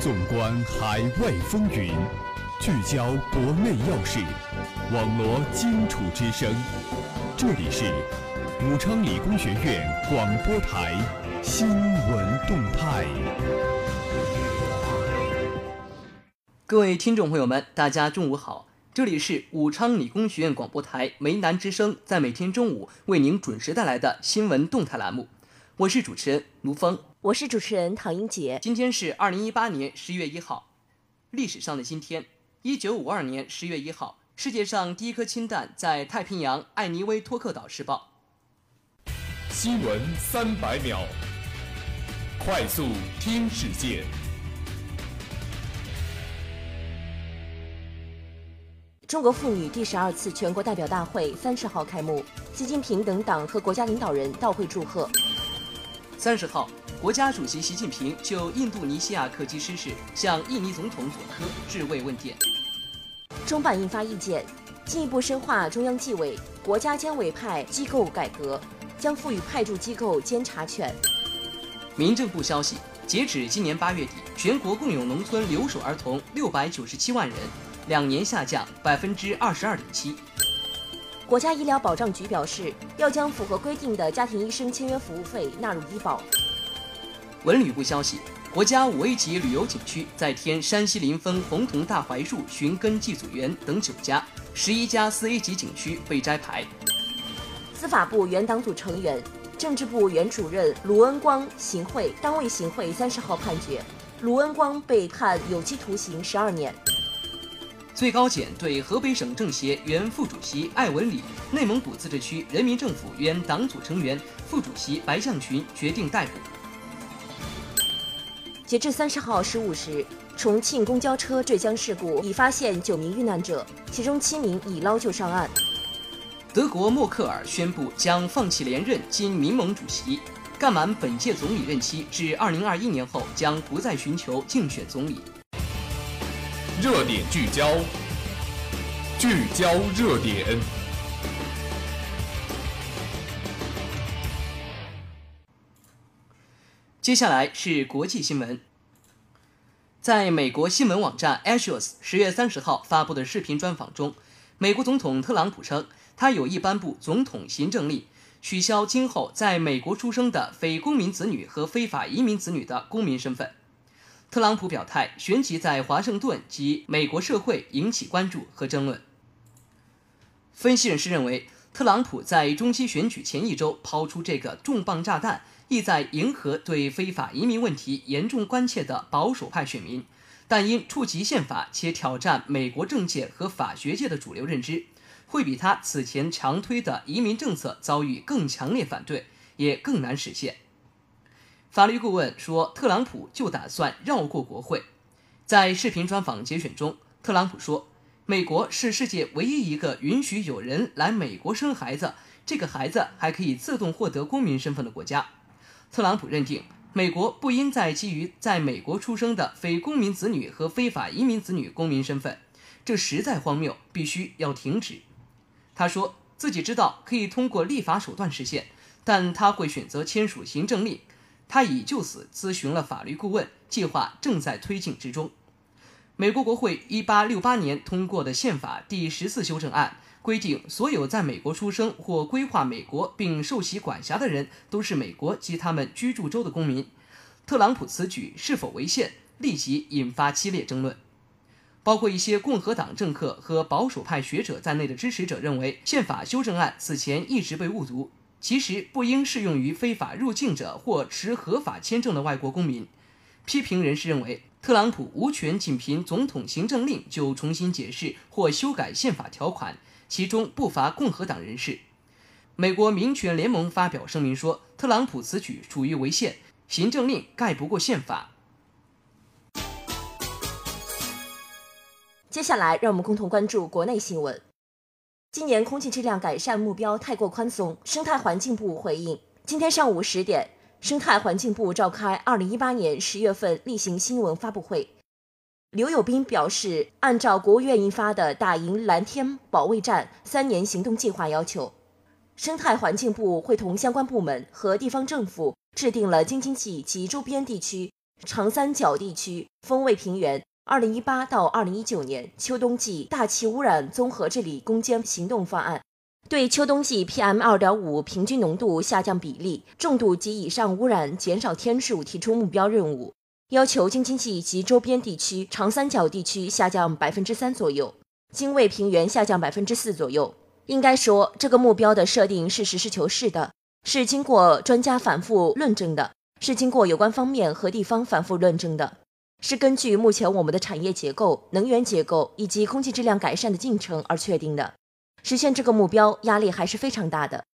纵观海外风云，聚焦国内要事，网罗荆楚之声。这里是武昌理工学院广播台新闻动态。各位听众朋友们，大家中午好，这里是武昌理工学院广播台梅南之声，在每天中午为您准时带来的新闻动态栏目。我是主持人卢峰。我是主持人唐英杰。今天是二零一八年十月一号，历史上的今天，一九五二年十月一号，世界上第一颗氢弹在太平洋艾尼威托克岛试爆。新闻三百秒，快速听世界。中国妇女第十二次全国代表大会三十号开幕，习近平等党和国家领导人到会祝贺。三十号。国家主席习近平就印度尼西亚客机失事向印尼总统佐科致慰问电。中办印发意见，进一步深化中央纪委、国家监委派机构改革，将赋予派驻机构监察权。民政部消息，截止今年八月底，全国共有农村留守儿童六百九十七万人，两年下降百分之二十二点七。国家医疗保障局表示，要将符合规定的家庭医生签约服务费纳入医保。文旅部消息，国家五 A 级旅游景区再添山西临汾红桐大槐树寻根祭祖园等九家，十一家四 A 级景区被摘牌。司法部原党组成员、政治部原主任卢恩光行贿，单位行贿三十号判决，卢恩光被判有期徒刑十二年。最高检对河北省政协原副主席艾文礼、内蒙古自治区人民政府原党组成员、副主席白向群决定逮捕。截至三十号十五时，重庆公交车坠江事故已发现九名遇难者，其中七名已捞救上岸。德国默克尔宣布将放弃连任今民盟主席，干满本届总理任期至二零二一年后将不再寻求竞选总理。热点聚焦，聚焦热点。接下来是国际新闻。在美国新闻网站 Axios 十月三十号发布的视频专访中，美国总统特朗普称，他有意颁布总统行政令，取消今后在美国出生的非公民子女和非法移民子女的公民身份。特朗普表态，旋即在华盛顿及美国社会引起关注和争论。分析人士认为，特朗普在中期选举前一周抛出这个重磅炸弹。意在迎合对非法移民问题严重关切的保守派选民，但因触及宪法且挑战美国政界和法学界的主流认知，会比他此前强推的移民政策遭遇更强烈反对，也更难实现。法律顾问说，特朗普就打算绕过国会。在视频专访节选中，特朗普说：“美国是世界唯一一个允许有人来美国生孩子，这个孩子还可以自动获得公民身份的国家。”特朗普认定，美国不应再基于在美国出生的非公民子女和非法移民子女公民身份，这实在荒谬，必须要停止。他说自己知道可以通过立法手段实现，但他会选择签署行政令。他已就此咨询了法律顾问，计划正在推进之中。美国国会1868年通过的宪法第十四修正案。规定，所有在美国出生或规划美国并受其管辖的人都是美国及他们居住州的公民。特朗普此举是否违宪，立即引发激烈争论。包括一些共和党政客和保守派学者在内的支持者认为，宪法修正案此前一直被误读，其实不应适用于非法入境者或持合法签证的外国公民。批评人士认为，特朗普无权仅凭总统行政令就重新解释或修改宪法条款。其中不乏共和党人士。美国民权联盟发表声明说，特朗普此举属于违宪，行政令盖不过宪法。接下来，让我们共同关注国内新闻。今年空气质量改善目标太过宽松，生态环境部回应。今天上午十点，生态环境部召开二零一八年十月份例行新闻发布会。刘友斌表示，按照国务院印发的《打赢蓝天保卫战》三年行动计划要求，生态环境部会同相关部门和地方政府制定了京津冀及周边地区长三角地区风卫平原二零一八到二零一九年秋冬季大气污染综合治理攻坚行动方案，对秋冬季 PM 二点五平均浓度下降比例、重度及以上污染减少天数提出目标任务，要求京津冀及周边地区长三角地区下降百分之三左右，京卫平原下降百分之四左右。应该说，这个目标的设定是实事求是的，是经过专家反复论证的，是经过有关方面和地方反复论证的，是根据目前我们的产业结构、能源结构以及空气质量改善的进程而确定的。实现这个目标压力还是非常大的，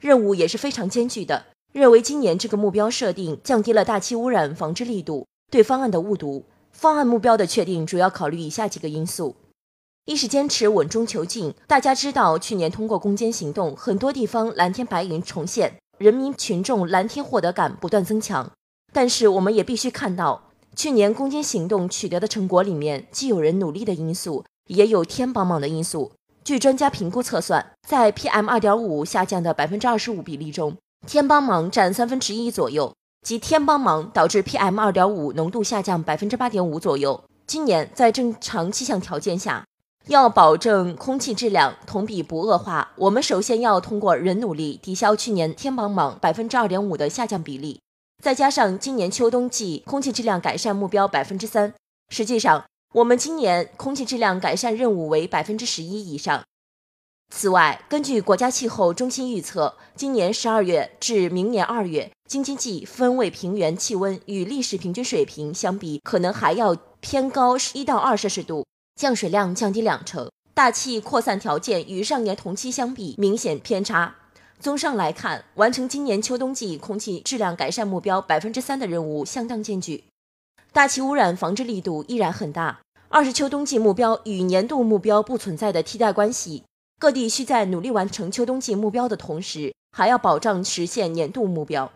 任务也是非常艰巨的。认为今年这个目标设定降低了大气污染防治力度，对方案的误读。方案目标的确定主要考虑以下几个因素。一是坚持稳中求进。大家知道，去年通过攻坚行动，很多地方蓝天白云重现，人民群众蓝天获得感不断增强。但是，我们也必须看到，去年攻坚行动取得的成果里面，既有人努力的因素，也有天帮忙的因素。据专家评估测算，在 PM 二点五下降的百分之二十五比例中，天帮忙占三分之一左右，即天帮忙导致 PM 二点五浓度下降百分之八点五左右。今年在正常气象条件下。要保证空气质量同比不恶化，我们首先要通过人努力抵消去年天帮忙百分之二点五的下降比例，再加上今年秋冬季空气质量改善目标百分之三，实际上我们今年空气质量改善任务为百分之十一以上。此外，根据国家气候中心预测，今年十二月至明年二月，京津冀分位平原气温与历史平均水平相比，可能还要偏高一到二摄氏度。降水量降低两成，大气扩散条件与上年同期相比明显偏差。综上来看，完成今年秋冬季空气质量改善目标百分之三的任务相当艰巨，大气污染防治力度依然很大。二是秋冬季目标与年度目标不存在的替代关系，各地需在努力完成秋冬季目标的同时，还要保障实现年度目标。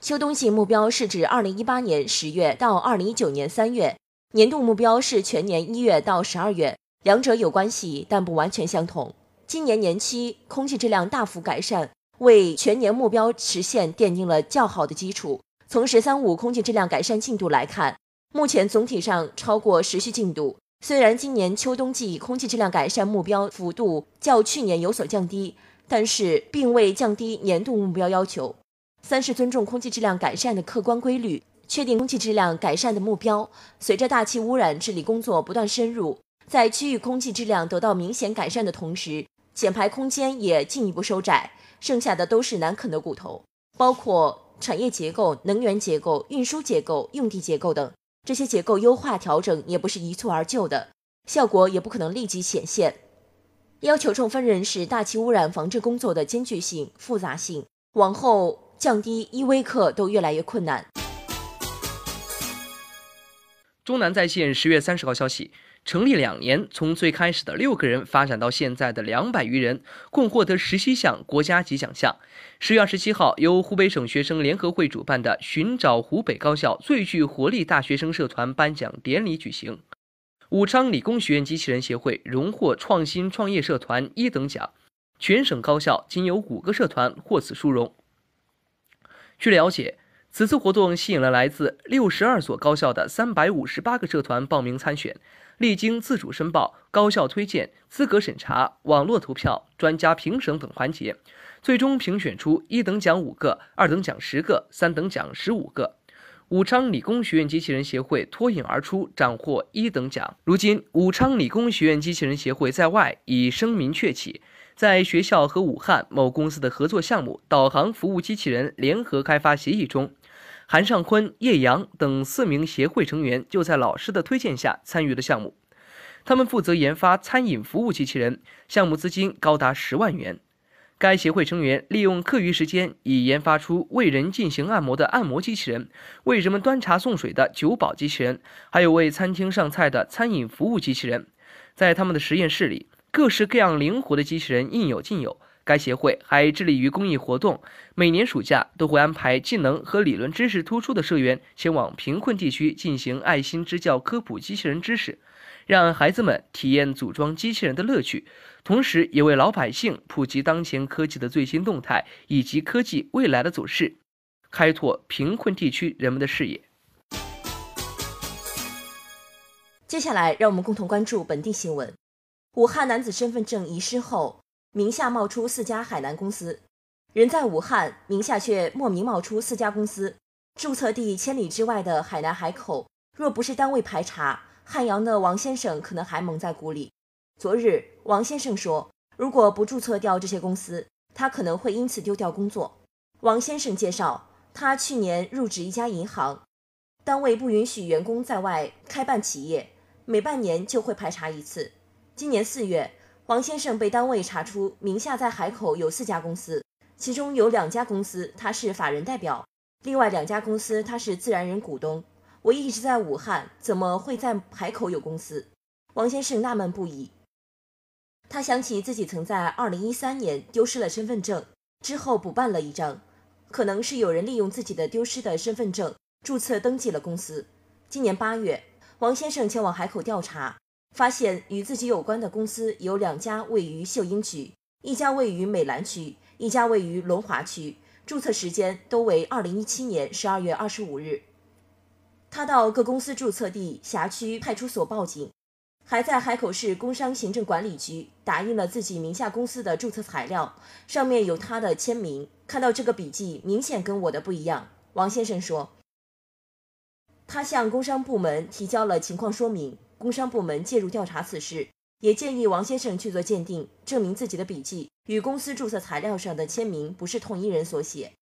秋冬季目标是指二零一八年十月到二零一九年三月。年度目标是全年一月到十二月，两者有关系，但不完全相同。今年年期空气质量大幅改善，为全年目标实现奠定了较好的基础。从“十三五”空气质量改善进度来看，目前总体上超过实需进度。虽然今年秋冬季空气质量改善目标幅度较去年有所降低，但是并未降低年度目标要求。三是尊重空气质量改善的客观规律。确定空气质量改善的目标。随着大气污染治理工作不断深入，在区域空气质量得到明显改善的同时，减排空间也进一步收窄，剩下的都是难啃的骨头，包括产业结构、能源结构、运输结构、用地结构等。这些结构优化调整也不是一蹴而就的，效果也不可能立即显现。要求充分认识大气污染防治工作的艰巨性、复杂性，往后降低一微克都越来越困难。中南在线十月三十号消息，成立两年，从最开始的六个人发展到现在的两百余人，共获得十七项国家级奖项。十月二十七号，由湖北省学生联合会主办的“寻找湖北高校最具活力大学生社团”颁奖典礼举行。武昌理工学院机器人协会荣获创新创业社团一等奖，全省高校仅有五个社团获此殊荣。据了解。此次活动吸引了来自六十二所高校的三百五十八个社团报名参选，历经自主申报、高校推荐、资格审查、网络投票、专家评审等环节，最终评选出一等奖五个、二等奖十个、三等奖十五个。武昌理工学院机器人协会脱颖而出，斩获一等奖。如今，武昌理工学院机器人协会在外已声名鹊起。在学校和武汉某公司的合作项目导航服务机器人联合开发协议中，韩尚坤、叶阳等四名协会成员就在老师的推荐下参与了项目。他们负责研发餐饮服务机器人，项目资金高达十万元。该协会成员利用课余时间，已研发出为人进行按摩的按摩机器人，为人们端茶送水的酒保机器人，还有为餐厅上菜的餐饮服务机器人。在他们的实验室里。各式各样灵活的机器人应有尽有。该协会还致力于公益活动，每年暑假都会安排技能和理论知识突出的社员前往贫困地区进行爱心支教，科普机器人知识，让孩子们体验组装机器人的乐趣，同时也为老百姓普及当前科技的最新动态以及科技未来的走势，开拓贫困地区人们的视野。接下来，让我们共同关注本地新闻。武汉男子身份证遗失后，名下冒出四家海南公司。人在武汉，名下却莫名冒出四家公司，注册地千里之外的海南海口，若不是单位排查，汉阳的王先生可能还蒙在鼓里。昨日，王先生说，如果不注册掉这些公司，他可能会因此丢掉工作。王先生介绍，他去年入职一家银行，单位不允许员工在外开办企业。每半年就会排查一次。今年四月，王先生被单位查出名下在海口有四家公司，其中有两家公司他是法人代表，另外两家公司他是自然人股东。我一直在武汉，怎么会在海口有公司？王先生纳闷不已。他想起自己曾在2013年丢失了身份证，之后补办了一张，可能是有人利用自己的丢失的身份证注册登记了公司。今年八月。王先生前往海口调查，发现与自己有关的公司有两家位于秀英区，一家位于美兰区，一家位于龙华区，注册时间都为二零一七年十二月二十五日。他到各公司注册地辖区派出所报警，还在海口市工商行政管理局打印了自己名下公司的注册材料，上面有他的签名。看到这个笔迹，明显跟我的不一样。王先生说。他向工商部门提交了情况说明，工商部门介入调查此事，也建议王先生去做鉴定，证明自己的笔迹与公司注册材料上的签名不是同一人所写。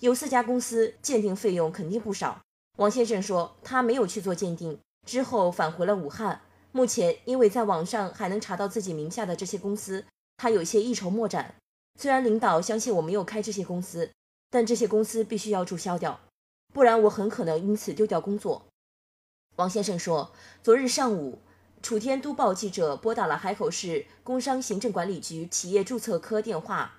有四家公司，鉴定费用肯定不少。王先生说他没有去做鉴定，之后返回了武汉。目前因为在网上还能查到自己名下的这些公司，他有些一筹莫展。虽然领导相信我没有开这些公司，但这些公司必须要注销掉。不然我很可能因此丢掉工作。王先生说，昨日上午，楚天都报记者拨打了海口市工商行政管理局企业注册科电话，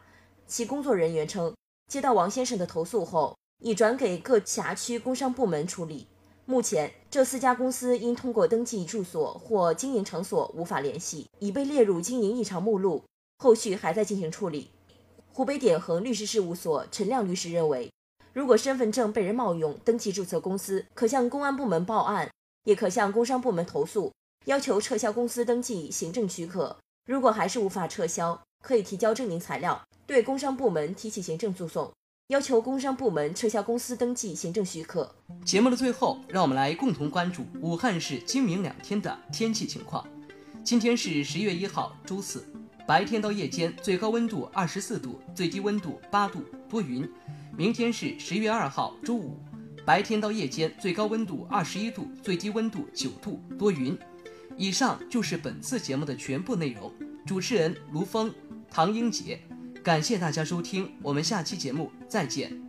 其工作人员称，接到王先生的投诉后，已转给各辖区工商部门处理。目前，这四家公司因通过登记住所或经营场所无法联系，已被列入经营异常目录，后续还在进行处理。湖北典恒律师事务所陈亮律师认为。如果身份证被人冒用登记注册公司，可向公安部门报案，也可向工商部门投诉，要求撤销公司登记行政许可。如果还是无法撤销，可以提交证明材料，对工商部门提起行政诉讼，要求工商部门撤销公司登记行政许可。节目的最后，让我们来共同关注武汉市今明两天的天气情况。今天是十月一号，周四，白天到夜间最高温度二十四度，最低温度八度，多云。明天是十月二号，周五，白天到夜间最高温度二十一度，最低温度九度，多云。以上就是本次节目的全部内容。主持人卢峰、唐英杰，感谢大家收听，我们下期节目再见。